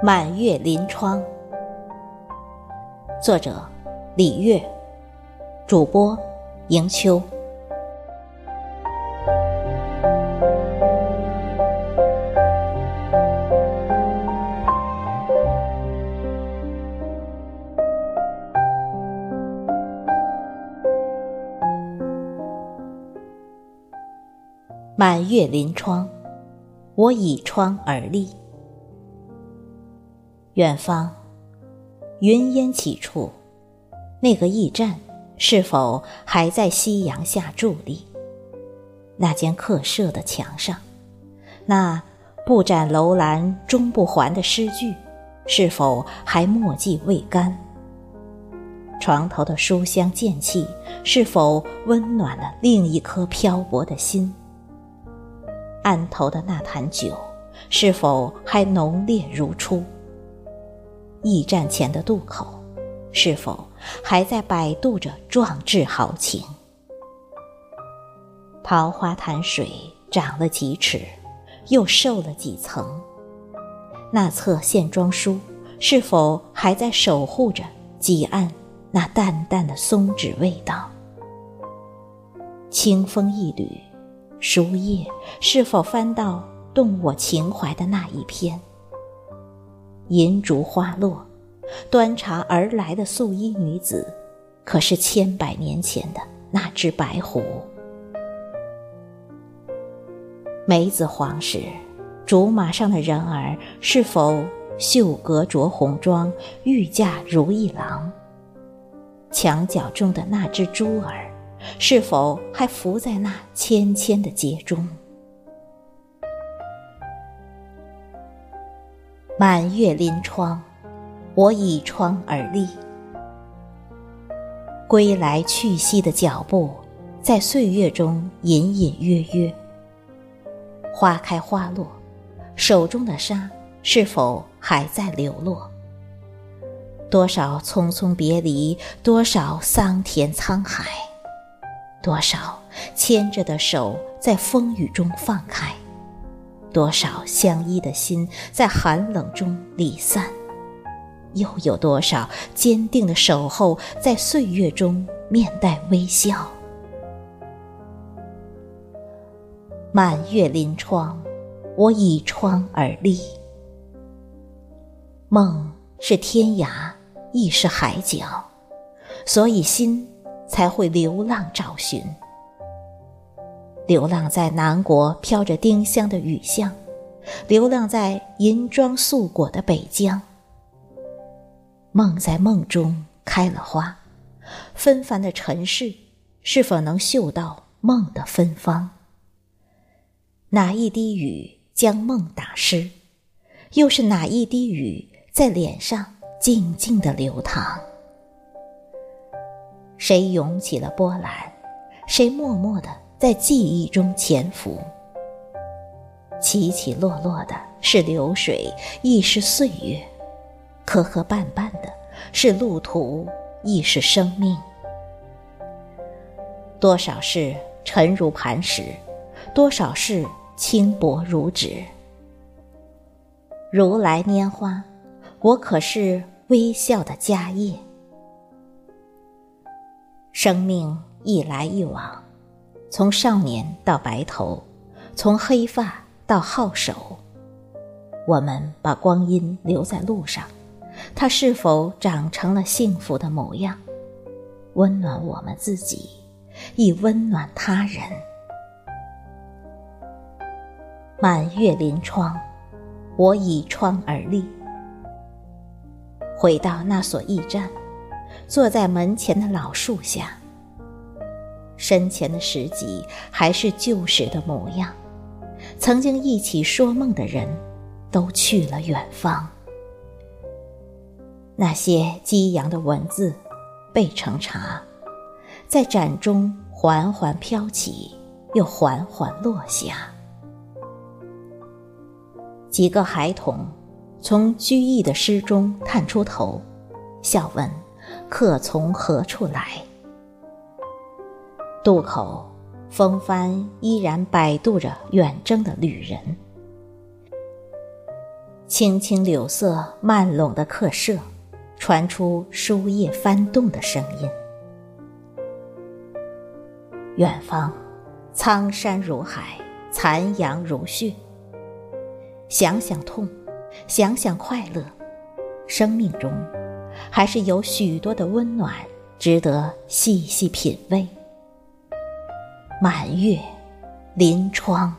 满月临窗，作者李月，主播迎秋。满月临窗，我倚窗而立。远方，云烟起处，那个驿站是否还在夕阳下伫立？那间客舍的墙上，那不展楼兰终不还的诗句，是否还墨迹未干？床头的书香剑气，是否温暖了另一颗漂泊的心？案头的那坛酒，是否还浓烈如初？驿站前的渡口，是否还在摆渡着壮志豪情？桃花潭水涨了几尺，又瘦了几层？那册线装书，是否还在守护着几岸那淡淡的松脂味道？清风一缕。书页是否翻到动我情怀的那一篇？银烛花落，端茶而来的素衣女子，可是千百年前的那只白狐？梅子黄时，竹马上的人儿是否绣阁着红妆，御驾如意郎？墙角中的那只珠儿。是否还浮在那纤纤的睫中？满月临窗，我倚窗而立。归来去兮的脚步，在岁月中隐隐约约。花开花落，手中的沙是否还在流落？多少匆匆别离，多少桑田沧海。多少牵着的手在风雨中放开，多少相依的心在寒冷中离散，又有多少坚定的守候在岁月中面带微笑？满月临窗，我倚窗而立。梦是天涯，亦是海角，所以心。才会流浪找寻，流浪在南国飘着丁香的雨巷，流浪在银装素裹的北疆。梦在梦中开了花，纷繁的尘世，是否能嗅到梦的芬芳？哪一滴雨将梦打湿？又是哪一滴雨在脸上静静的流淌？谁涌起了波澜？谁默默的在记忆中潜伏？起起落落的是流水，亦是岁月；磕磕绊绊的是路途，亦是生命。多少事沉如磐石，多少事轻薄如纸。如来拈花，我可是微笑的迦叶。生命一来一往，从少年到白头，从黑发到皓首，我们把光阴留在路上，它是否长成了幸福的模样？温暖我们自己，亦温暖他人。满月临窗，我倚窗而立，回到那所驿站。坐在门前的老树下，身前的石级还是旧时的模样。曾经一起说梦的人，都去了远方。那些激扬的文字，备成茶，在盏中缓缓飘起，又缓缓落下。几个孩童从居易的诗中探出头，笑问。客从何处来？渡口，风帆依然摆渡着远征的旅人。青青柳色漫拢的客舍，传出书页翻动的声音。远方，苍山如海，残阳如血。想想痛，想想快乐，生命中还是有许多的温暖，值得细细品味。满月，临窗。